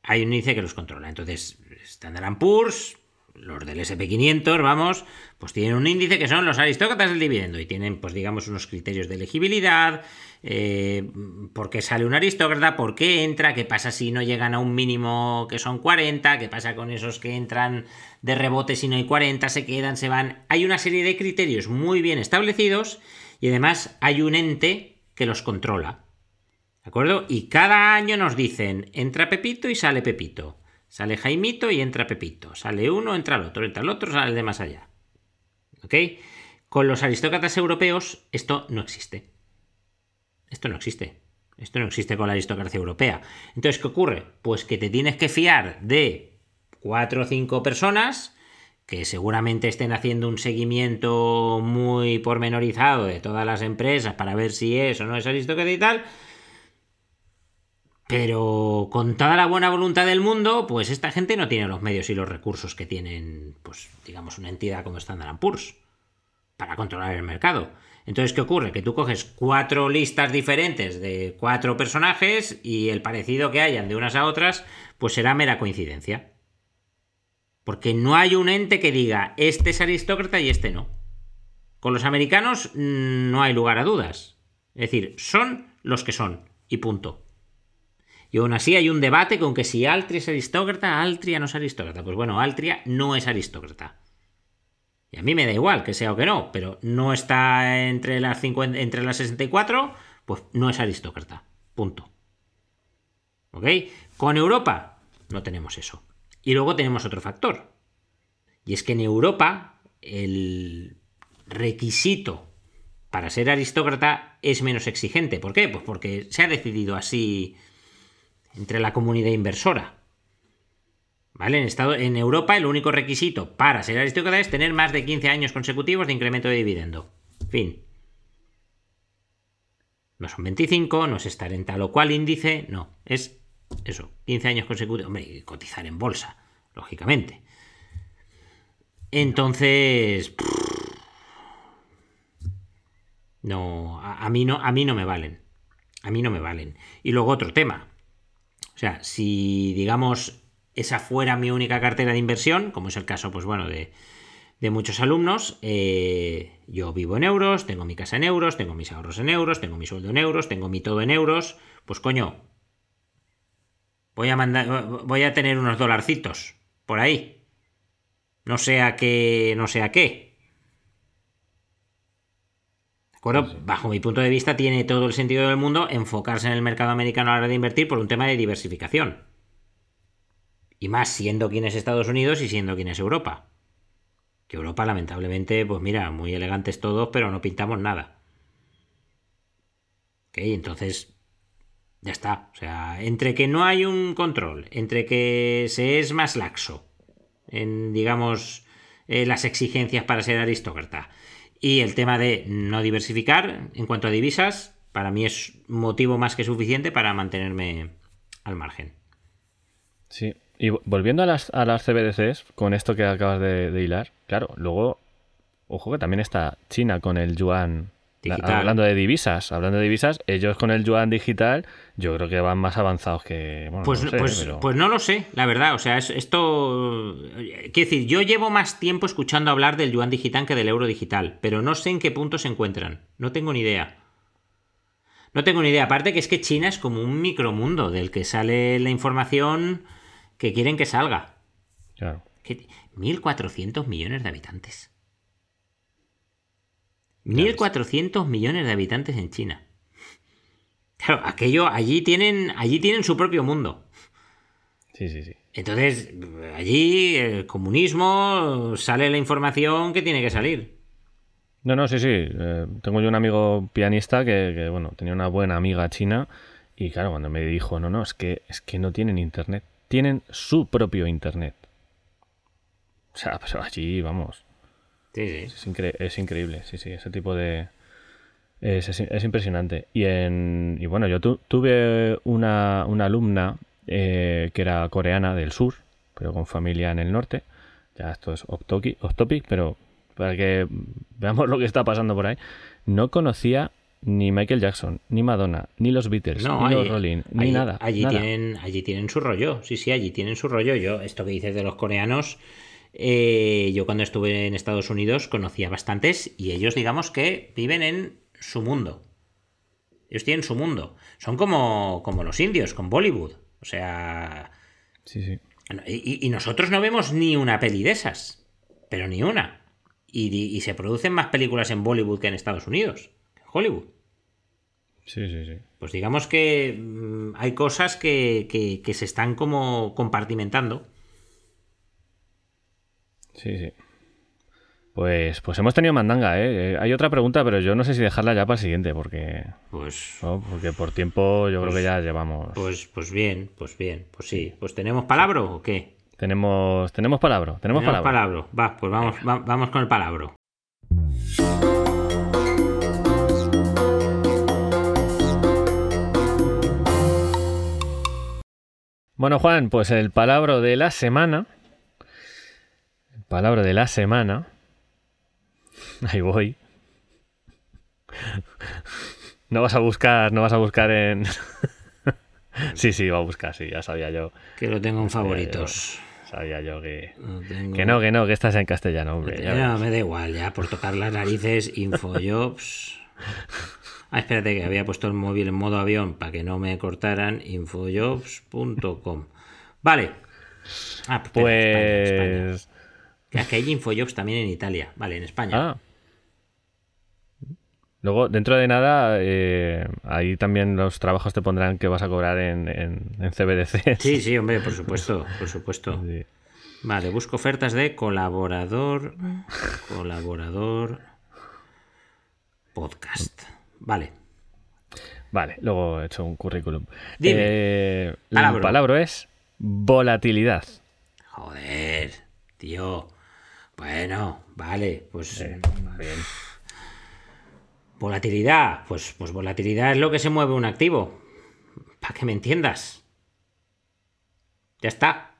Hay un índice que los controla. Entonces, Standard Poor's, los del SP500, vamos, pues tienen un índice que son los aristócratas del dividendo y tienen, pues digamos, unos criterios de elegibilidad, eh, por qué sale un aristócrata, por qué entra, qué pasa si no llegan a un mínimo que son 40, qué pasa con esos que entran de rebote si no hay 40, se quedan, se van. Hay una serie de criterios muy bien establecidos y además hay un ente que los controla. ¿De acuerdo? Y cada año nos dicen, entra Pepito y sale Pepito. Sale Jaimito y entra Pepito. Sale uno, entra el otro, entra el otro, sale el de más allá. ¿Ok? Con los aristócratas europeos esto no existe. Esto no existe. Esto no existe con la aristocracia europea. Entonces, ¿qué ocurre? Pues que te tienes que fiar de cuatro o cinco personas que seguramente estén haciendo un seguimiento muy pormenorizado de todas las empresas para ver si es o no es aristócrata y tal. Pero con toda la buena voluntad del mundo, pues esta gente no tiene los medios y los recursos que tienen, pues digamos, una entidad como Standard Poor's para controlar el mercado. Entonces, ¿qué ocurre? Que tú coges cuatro listas diferentes de cuatro personajes y el parecido que hayan de unas a otras, pues será mera coincidencia. Porque no hay un ente que diga, este es aristócrata y este no. Con los americanos mm, no hay lugar a dudas. Es decir, son los que son. Y punto. Y aún así hay un debate con que si Altria es aristócrata, Altria no es aristócrata. Pues bueno, Altria no es aristócrata. Y a mí me da igual que sea o que no, pero no está entre las, 50, entre las 64, pues no es aristócrata. Punto. ¿Ok? Con Europa no tenemos eso. Y luego tenemos otro factor. Y es que en Europa el requisito para ser aristócrata es menos exigente. ¿Por qué? Pues porque se ha decidido así entre la comunidad inversora. ¿Vale? En, estado, en Europa el único requisito para ser aristócrata es tener más de 15 años consecutivos de incremento de dividendo. Fin. No son 25, no es estar en tal o cual índice, no. Es eso, 15 años consecutivos. Hombre, cotizar en bolsa, lógicamente. Entonces... No, a, mí no, a mí no me valen. A mí no me valen. Y luego otro tema. Sea, si digamos esa fuera mi única cartera de inversión, como es el caso, pues bueno, de, muchos alumnos, eh, yo vivo en euros, tengo mi casa en euros, tengo mis ahorros en euros, tengo mi sueldo en euros, tengo mi todo en euros, pues coño, voy a mandar, voy a tener unos dolarcitos por ahí. No sé a qué, no sé a qué. ¿De acuerdo? Bajo mi punto de vista tiene todo el sentido del mundo enfocarse en el mercado americano a la hora de invertir por un tema de diversificación. Y más siendo quien es Estados Unidos y siendo quien es Europa. Que Europa, lamentablemente, pues mira, muy elegantes todos, pero no pintamos nada. Ok, entonces. Ya está. O sea, entre que no hay un control, entre que se es más laxo en, digamos, eh, las exigencias para ser aristócrata y el tema de no diversificar en cuanto a divisas, para mí es motivo más que suficiente para mantenerme al margen. Sí, y volviendo a las, a las CBDCs, con esto que acabas de, de, hilar, claro, luego, ojo que también está China con el yuan. Digital. hablando de divisas, hablando de divisas, ellos con el yuan digital, yo creo que van más avanzados que. Bueno, pues, no sé, pues, pero... pues, no lo sé, la verdad. O sea, es, esto. Quiero decir, yo llevo más tiempo escuchando hablar del yuan digital que del euro digital, pero no sé en qué punto se encuentran. No tengo ni idea. No tengo ni idea. Aparte que es que China es como un micromundo del que sale la información que quieren que salga. Claro. 1.400 millones de habitantes. 1.400 millones de habitantes en China. Claro, aquello, allí tienen, allí tienen su propio mundo. Sí, sí, sí. Entonces, allí el comunismo sale la información que tiene que salir. No, no, sí, sí. Eh, tengo yo un amigo pianista que, que, bueno, tenía una buena amiga china y claro, cuando me dijo, no, no, es que, es que no tienen internet. Tienen su propio internet. O sea, pero allí, vamos. Sí, sí. Es, incre- es increíble, sí, sí, ese tipo de... Es, es- es impresionante. Y, en, y bueno, yo tu- tuve una, una alumna eh, que era coreana del sur, pero con familia en el norte. Ya esto es off topic, off topic, pero para que veamos lo que está pasando por ahí. No conocía ni Michael Jackson, ni Madonna, ni los Beatles, No, ni los Rolling, ni allí- nada. Allí nada. tienen, allí tienen su rollo. Sí, sí, allí tienen su rollo. Yo, esto que dices de los coreanos, eh, yo cuando estuve en Estados Unidos conocía bastantes y ellos, digamos que viven en su mundo. Ellos tienen su mundo. Son como, como los indios con Bollywood. O sea, Sí, sí. y, y nosotros no vemos ni una peli de esas. Pero ni una. Y, y se producen más películas en Bollywood que en Estados Unidos. En Hollywood. Sí, sí, sí. Pues digamos que mm, hay cosas que, que- que se están como compartimentando. Sí, sí. Pues, pues hemos tenido mandanga, ¿eh? Eh, Hay otra pregunta, pero yo no sé si dejarla ya para el siguiente, porque, Pues, ¿no? porque por tiempo yo creo que ya llevamos. pues, pues bien, pues bien, pues sí. Pues tenemos palabra o qué? Tenemos, tenemos palabra, tenemos palabra. palabra. Va, pues vamos, va- vamos con el palabra. Bueno, Juan, pues el palabra de la semana. Palabra de la semana. Ahí voy. No vas a buscar, no vas a buscar en. sí, sí, va a buscar, sí, ya sabía yo. Que lo tengo en favoritos. Sabía yo que. Tengo- Que no, que no, que estás en castellano, hombre. ya No, ves. me da igual, ya por tocar las narices, Infojobs. Ah, espérate, que había puesto el móvil en modo avión para que no me cortaran. Infojobs.com. Vale. Ah, pues. espera, España, España. Que hay Infojobs también en Italia. Vale, en España. Ah. Luego, dentro de nada, eh, ahí también los trabajos te pondrán que vas a cobrar en, en, en CBDC. Sí, sí, hombre, por supuesto, por supuesto. Sí. Vale, busco ofertas de colaborador. Colaborador. Podcast. Vale. Vale, luego he hecho un currículum. Dime. Eh. El palabra es volatilidad. Joder, tío. Bueno, vale, pues. Volatilidad. Pues, pues volatilidad es lo que se mueve un activo. Para que me entiendas. Ya está.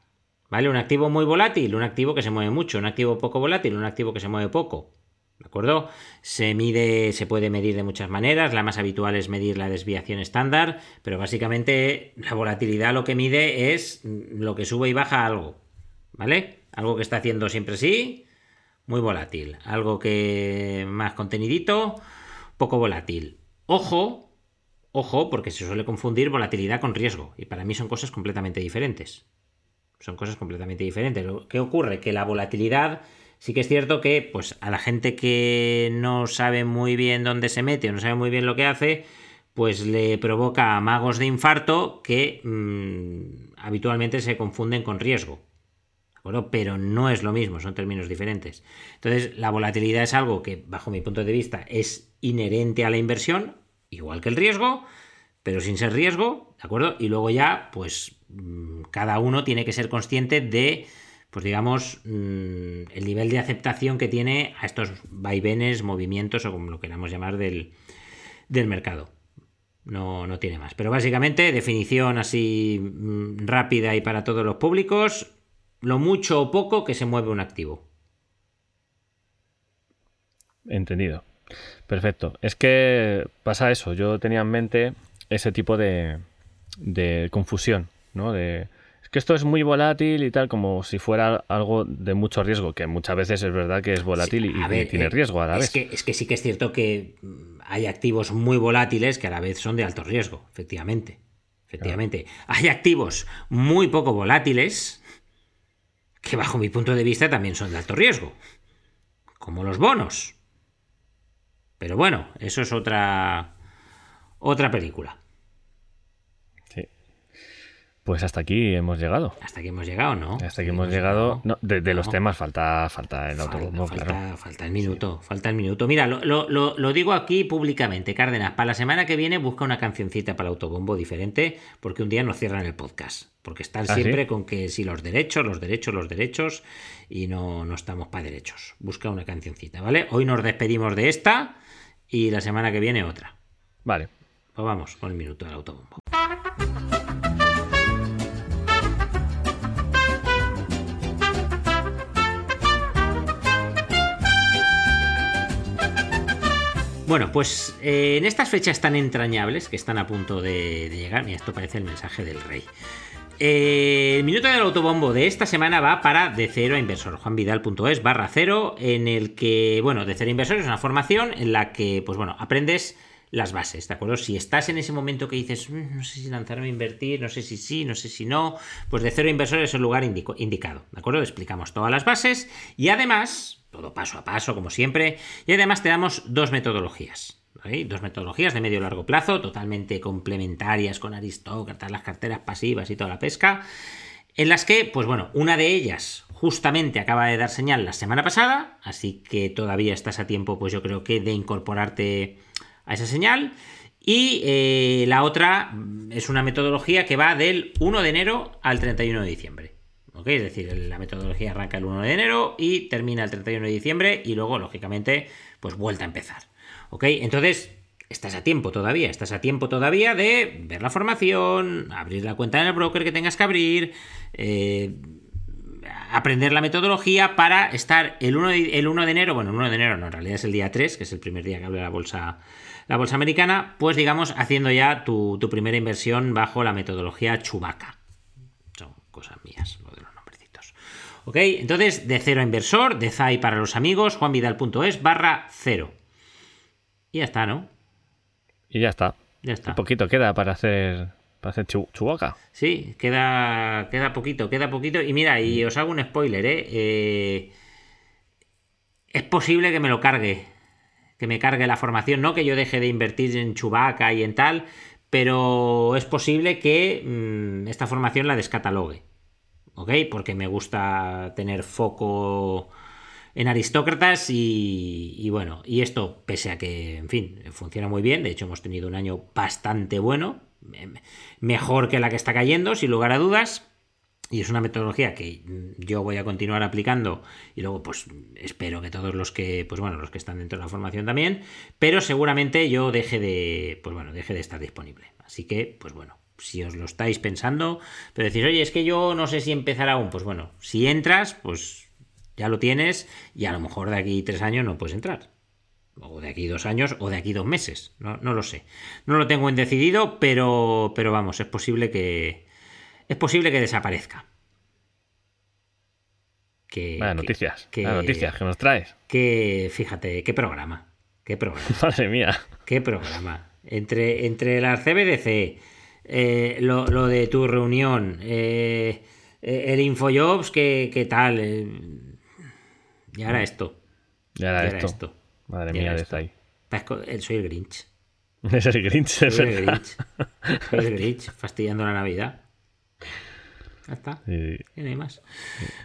¿Vale? Un activo muy volátil, un activo que se mueve mucho, un activo poco volátil, un activo que se mueve poco. ¿De acuerdo? Se mide, se puede medir de muchas maneras. La más habitual es medir la desviación estándar, pero básicamente la volatilidad lo que mide es lo que sube y baja algo. ¿Vale? Algo que está haciendo siempre sí, muy volátil. Algo que más contenidito, poco volátil. Ojo, ojo, porque se suele confundir volatilidad con riesgo. Y para mí son cosas completamente diferentes. Son cosas completamente diferentes. ¿Qué ocurre? Que la volatilidad sí que es cierto que, pues, a la gente que no sabe muy bien dónde se mete o no sabe muy bien lo que hace, pues le provoca magos de infarto que mm, habitualmente se confunden con riesgo. ¿De acuerdo? Pero no es lo mismo, son términos diferentes. Entonces, la volatilidad es algo que, bajo mi punto de vista, es inherente a la inversión, igual que el riesgo, pero sin ser riesgo, ¿de acuerdo? Y luego ya, pues, mm, cada uno tiene que ser consciente de, pues digamos, mm, el nivel de aceptación que tiene a estos vaivenes, movimientos o como lo queramos llamar del, del mercado. No, no tiene más. Pero básicamente, definición así mm, rápida y para todos los públicos, lo mucho o poco que se mueve un activo. Entendido. Perfecto. Es que pasa eso. Yo tenía en mente ese tipo de, de confusión, ¿no? De, es que esto es muy volátil y tal, como si fuera algo de mucho riesgo, que muchas veces es verdad que es volátil Sí, y, ver, tiene eh, riesgo a la es vez. Que, es que sí que es cierto que mm, hay activos muy volátiles que a la vez son de alto riesgo, efectivamente. Efectivamente. Hay activos muy poco volátiles que bajo mi punto de vista también son de alto riesgo. Como los bonos. Pero bueno, eso es otra otra película. Pues hasta aquí hemos llegado. Hasta aquí hemos llegado, ¿no? Hasta aquí hemos llegado. No, de, de los temas falta, falta el autobombo, falta, claro. falta el minuto, falta el minuto. Mira, lo, lo- lo- digo aquí públicamente, Cárdenas, para la semana que viene busca una cancioncita para el autobombo diferente, porque un día nos cierran el podcast. Porque están ¿Ah, sí? siempre con que si los derechos, los derechos, los derechos, y no, no estamos para derechos. Busca una cancioncita, ¿vale? Hoy nos despedimos de esta y la semana que viene otra. Vale. Pues vamos con el minuto del autobombo. Bueno, pues eh, en estas fechas tan entrañables que están a punto de, llegar, mira, esto parece el mensaje del rey. Eh, el minuto del autobombo de esta semana va para de cero a inversor, juanvidal.es barra cero, en el que, bueno, de cero a inversor es una formación en la que, pues bueno, aprendes las bases, ¿de acuerdo? Si estás en ese momento que dices, "Mm, no sé si lanzarme a invertir, no sé si sí, no sé si no, pues de cero inversor es el lugar indicado, ¿de acuerdo? Explicamos todas las bases y además, todo paso a paso, como siempre, y además te damos dos metodologías. Dos metodologías de medio y largo plazo, totalmente complementarias con aristócratas, las carteras pasivas y toda la pesca, en las que, pues bueno, una de ellas justamente acaba de dar señal la semana pasada, así que todavía estás a tiempo, pues yo creo que de incorporarte a esa señal. Y eh, la otra es una metodología que va del 1 de enero al 31 de diciembre. ¿Ok? Es decir, la metodología arranca el 1 de enero y termina el 31 de diciembre y luego, lógicamente, pues vuelta a empezar. ¿Ok? Entonces, estás a tiempo todavía, estás a tiempo todavía de ver la formación, abrir la cuenta en el broker que tengas que abrir, eh, aprender la metodología para estar el 1, de, el 1 de enero, bueno, el 1 de enero no, en realidad es el día 3, que es el primer día que abre la bolsa, la bolsa americana, pues digamos haciendo ya tu, tu primera inversión bajo la metodología Chubaca. Son cosas mías, lo de los nombrecitos. Ok, entonces de cero a inversor, de ZAI para los amigos, juanvidal.es barra cero. Y ya está, ¿no? Y ya está. Ya está. Un poquito queda para hacer, para hacer chu- chubaca. Sí, queda, queda poquito, queda poquito. Y mira, y os hago un spoiler, ¿eh? Eh, Es posible que me lo cargue. Que me cargue la formación. No que yo deje de invertir en Chubaca y en tal. Pero es posible que mm, esta formación la descatalogue. ¿Ok? Porque me gusta tener foco en aristócratas y, y bueno, y esto pese a que, en fin, funciona muy bien, de hecho hemos tenido un año bastante bueno, me- mejor que la que está cayendo, sin lugar a dudas, y es una metodología que yo voy a continuar aplicando y luego pues espero que todos los que pues bueno los que están dentro de la formación también pero seguramente yo deje de pues bueno deje de estar disponible así que pues bueno si os lo estáis pensando pero decís oye es que yo no sé si empezar aún pues bueno si entras pues ya lo tienes y a lo mejor de aquí tres años no puedes entrar o de aquí dos años o de aquí dos meses no, no lo sé no lo tengo en decidido pero pero vamos es posible que es posible que desaparezca. Que, Vaya que- noticias. que- Vaya noticias que nos traes. que, fíjate, qué programa. Qué programa. Madre mía. Qué programa. Entre, entre las CBDC, eh, lo, lo de tu reunión, eh, eh, el Infojobs, ¿qué, qué tal? Eh, y ahora esto. Y ahora esto. esto. Madre mía, de esto. ahí. Soy el Grinch. Es el Grinch, es el verdad. Grinch. Soy el Grinch, fastidiando la Navidad. Ya está. Sí. Y no hay más.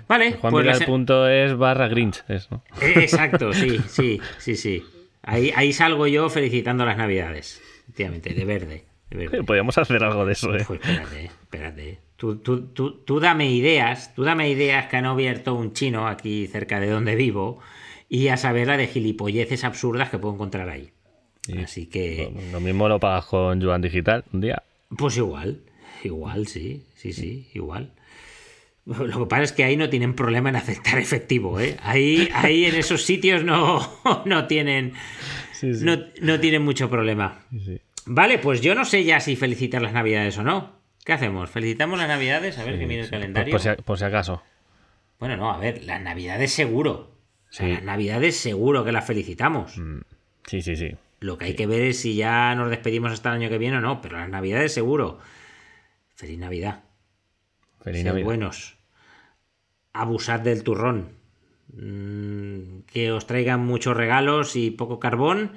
Vale, pues la se- Juanvidal.es barra Grinch. Es, ¿no? Eh, Exacto, sí, sí, sí, sí. Ahí, ahí salgo yo felicitando las navidades. Efectivamente, de verde. Podríamos hacer algo de eso, ¿eh? Pues espérate, espérate. Tú, tú, tú, tú dame ideas, tú dame ideas que han abierto un chino aquí cerca de donde vivo y a saber la de gilipolleces absurdas que puedo encontrar ahí. Sí. Así que, Lo mismo lo pagas con Yuan Digital un día. pues igual, igual, sí, sí, sí, igual. Lo que pasa es que ahí no tienen problema en aceptar efectivo, ¿eh? Ahí, ahí en esos sitios no, no tienen, Sí, sí. no, no tienen mucho problema. Sí. Vale, pues yo no sé ya si felicitar las navidades o no. ¿Qué hacemos? ¿Felicitamos las navidades? A ver que mire el Sí, calendario. Por, por si, por si acaso. Bueno, no, a ver, las navidades seguro. O sea, Sí. Las navidades seguro que las felicitamos. Mm, Sí, sí, sí. Lo que hay que ver es si ya nos despedimos hasta el año que viene o no, pero las navidades seguro. Feliz Navidad. Feliz Sed Navidad. buenos. Abusad del turrón. Mm, que os traigan muchos regalos y poco carbón.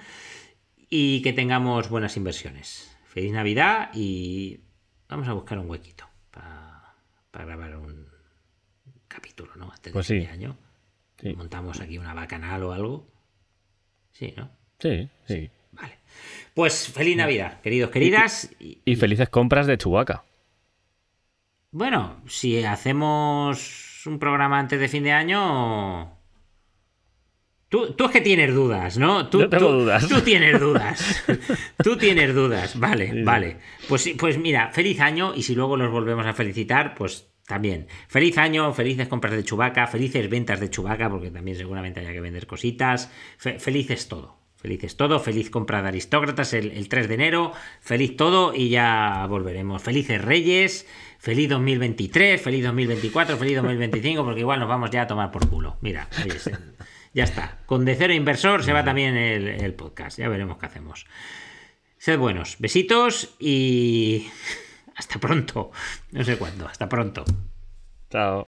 Y que tengamos buenas inversiones. Feliz Navidad y vamos a buscar un huequito. para grabar un capítulo, ¿no? Antes de Pues fin sí. de año. Sí. Montamos aquí una bacanal o algo. Sí, ¿no? Sí, sí. Vale. Pues feliz Navidad, queridos, queridas. Y- Y felices compras de Chubaca. Bueno, si hacemos un programa antes de fin de año. Tú, tú es que tienes dudas, ¿no? Tú, Yo tengo tú- dudas. Tú tienes dudas. tú tienes dudas. Vale, Sí. vale. Pues, pues mira, feliz año y si luego los volvemos a felicitar, pues también. Feliz año, felices compras de Chubaca, felices ventas de Chubaca, porque también seguramente haya que vender cositas. Fe- felices todo. Felices todo, feliz compra de aristócratas el, el 3 de enero, feliz todo y ya volveremos. Felices Reyes, feliz 2023, feliz 2024, feliz 2025, porque igual nos vamos ya a tomar por culo. Mira, oye, ya está. Con De Cero Inversor se va también el, el podcast, ya veremos qué hacemos. Sed buenos, besitos y hasta pronto. No sé cuándo, hasta pronto. Chao.